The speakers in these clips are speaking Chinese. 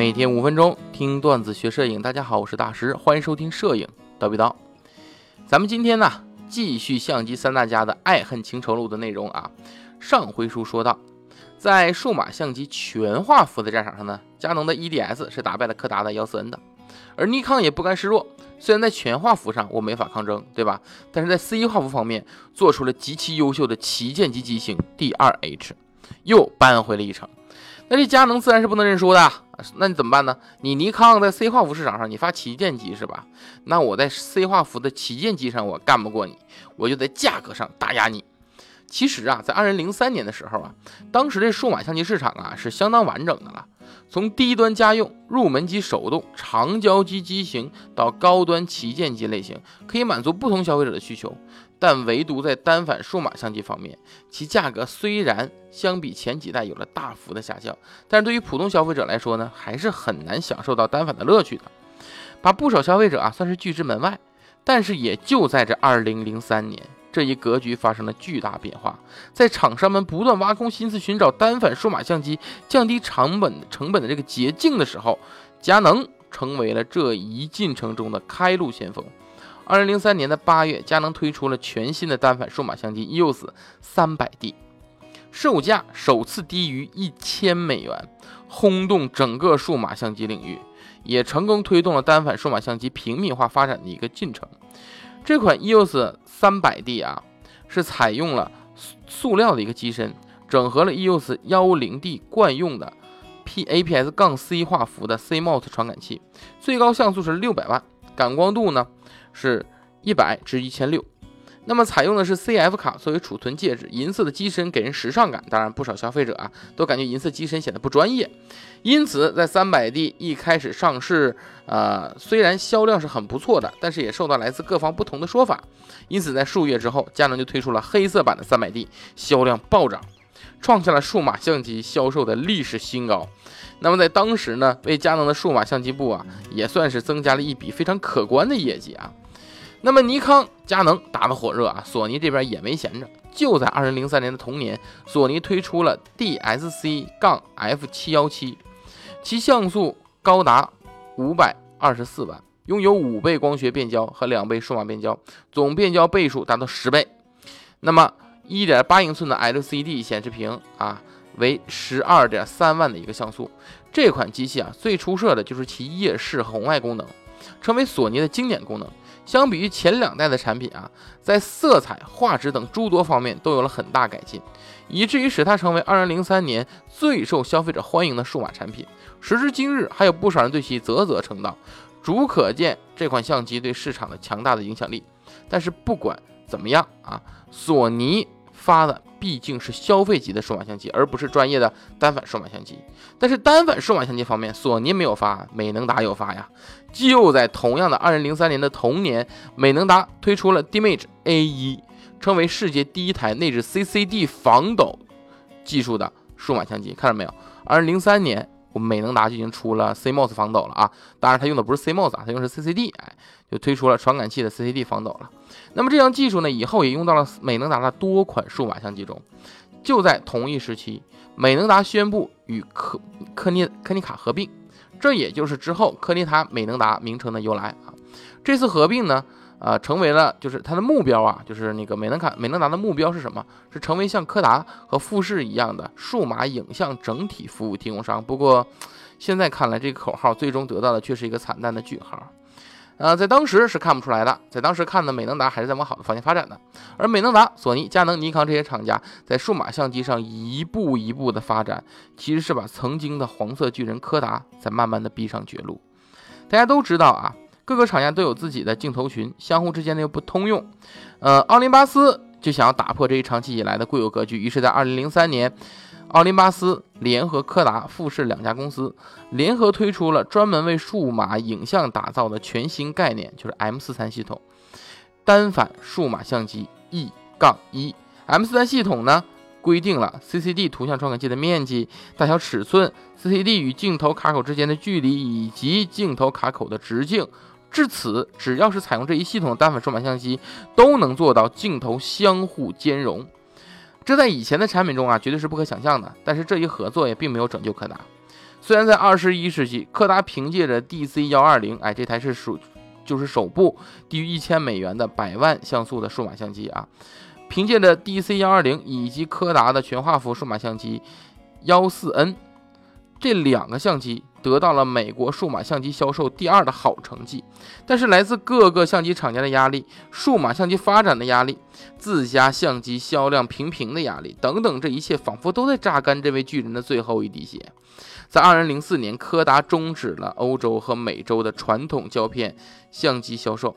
每天五分钟听段子学摄影，大家好，我是大师，欢迎收听摄影叨逼叨。咱们今天呢，继续相机三大家的爱恨情仇录的内容啊。上回书说到，在数码相机全画幅的战场上呢，佳能的 EDS 是打败了柯达的幺四 N 的，而尼康也不甘示弱，虽然在全画幅上我没法抗争，对吧？但是在 C 画幅方面做出了极其优秀的旗舰级机型 D2H，又扳回了一城。那这佳能自然是不能认输的，那你怎么办呢？你尼康在 C 画幅市场上，你发旗舰机是吧？那我在 C 画幅的旗舰机上我干不过你，我就在价格上打压你。其实啊，在二零零三年的时候啊，当时这数码相机市场啊是相当完整的了，从低端家用、入门级手动、长焦机机型到高端旗舰机类型，可以满足不同消费者的需求。但唯独在单反数码相机方面，其价格虽然相比前几代有了大幅的下降，但是对于普通消费者来说呢，还是很难享受到单反的乐趣的，把不少消费者啊算是拒之门外。但是也就在这二零零三年，这一格局发生了巨大变化，在厂商们不断挖空心思寻找单反数码相机降低成本成本的这个捷径的时候，佳能成为了这一进程中的开路先锋。二零零三年的八月，佳能推出了全新的单反数码相机 EOS 三百 D，售价首次低于一千美元，轰动整个数码相机领域，也成功推动了单反数码相机平民化发展的一个进程。这款 EOS 三百 D 啊，是采用了塑料的一个机身，整合了 EOS 幺零 D 惯用的 P APS 杠 C 画幅的 CMOS 传感器，最高像素是六百万，感光度呢？是一百至一千六，那么采用的是 CF 卡作为储存介质，银色的机身给人时尚感。当然，不少消费者啊都感觉银色机身显得不专业，因此在三百 D 一开始上市，呃，虽然销量是很不错的，但是也受到来自各方不同的说法。因此，在数月之后，佳能就推出了黑色版的三百 D，销量暴涨，创下了数码相机销售的历史新高。那么在当时呢，为佳能的数码相机部啊，也算是增加了一笔非常可观的业绩啊。那么尼康、佳能打得火热啊，索尼这边也没闲着。就在二零零三年的同年，索尼推出了 DSC- 杠 F 七幺七，其像素高达五百二十四万，拥有五倍光学变焦和两倍数码变焦，总变焦倍数达到十倍。那么一点八英寸的 LCD 显示屏啊。为十二点三万的一个像素，这款机器啊最出色的就是其夜视红外功能，成为索尼的经典功能。相比于前两代的产品啊，在色彩、画质等诸多方面都有了很大改进，以至于使它成为2003年最受消费者欢迎的数码产品。时至今日，还有不少人对其啧啧称道，足可见这款相机对市场的强大的影响力。但是不管怎么样啊，索尼。发的毕竟是消费级的数码相机，而不是专业的单反数码相机。但是单反数码相机方面，索尼没有发，美能达有发呀。就在同样的二零零三年的同年，美能达推出了 Dimage A1，成为世界第一台内置 CCD 防抖技术的数码相机。看到没有？二零零三年。我们美能达就已经出了 CMOS 防抖了啊，当然它用的不是 CMOS 啊，它用的是 CCD，哎，就推出了传感器的 CCD 防抖了。那么这项技术呢，以后也用到了美能达的多款数码相机中。就在同一时期，美能达宣布与科科尼科尼卡合并，这也就是之后科尼塔美能达名称的由来啊。这次合并呢。啊，成为了就是它的目标啊，就是那个美能卡美能达的目标是什么？是成为像柯达和富士一样的数码影像整体服务提供商。不过，现在看来，这个口号最终得到的却是一个惨淡的句号。呃，在当时是看不出来的，在当时看的美能达还是在往好的方向发展的。而美能达、索尼、佳能、尼康这些厂家在数码相机上一步一步的发展，其实是把曾经的黄色巨人柯达在慢慢的逼上绝路。大家都知道啊。各个厂家都有自己的镜头群，相互之间呢又不通用。呃，奥林巴斯就想要打破这一长期以来的固有格局，于是，在二零零三年，奥林巴斯联合柯达、富士两家公司联合推出了专门为数码影像打造的全新概念，就是 M 四三系统单反数码相机 E 杠一。M 四三系统呢？规定了 CCD 图像传感器的面积、大小、尺寸、CCD 与镜头卡口之间的距离以及镜头卡口的直径。至此，只要是采用这一系统的单反数码相机，都能做到镜头相互兼容。这在以前的产品中啊，绝对是不可想象的。但是这一合作也并没有拯救柯达。虽然在二十一世纪，柯达凭借着 DC 幺二零，哎，这台是属就是首部低于一千美元的百万像素的数码相机啊，凭借着 DC 幺二零以及柯达的全画幅数码相机幺四 N 这两个相机。得到了美国数码相机销售第二的好成绩，但是来自各个相机厂家的压力、数码相机发展的压力、自家相机销量平平的压力等等，这一切仿佛都在榨干这位巨人的最后一滴血。在2004年，柯达终止了欧洲和美洲的传统胶片相机销售，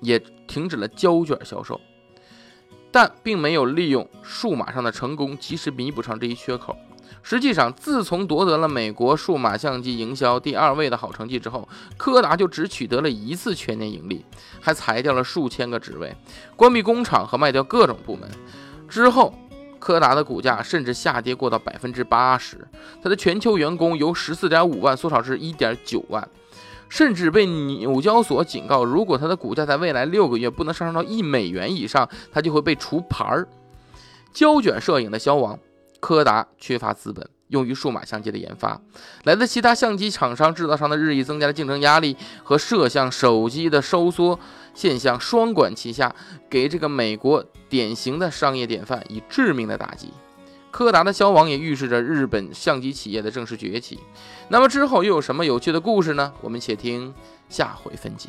也停止了胶卷销售，但并没有利用数码上的成功及时弥补上这一缺口。实际上，自从夺得了美国数码相机营销第二位的好成绩之后，柯达就只取得了一次全年盈利，还裁掉了数千个职位，关闭工厂和卖掉各种部门。之后，柯达的股价甚至下跌过到百分之八十，它的全球员工由十四点五万缩少至一点九万，甚至被纽交所警告，如果它的股价在未来六个月不能上升到一美元以上，它就会被除牌儿。胶卷摄影的消亡。柯达缺乏资本用于数码相机的研发，来自其他相机厂商制造商的日益增加的竞争压力和摄像手机的收缩现象双管齐下，给这个美国典型的商业典范以致命的打击。柯达的消亡也预示着日本相机企业的正式崛起。那么之后又有什么有趣的故事呢？我们且听下回分解。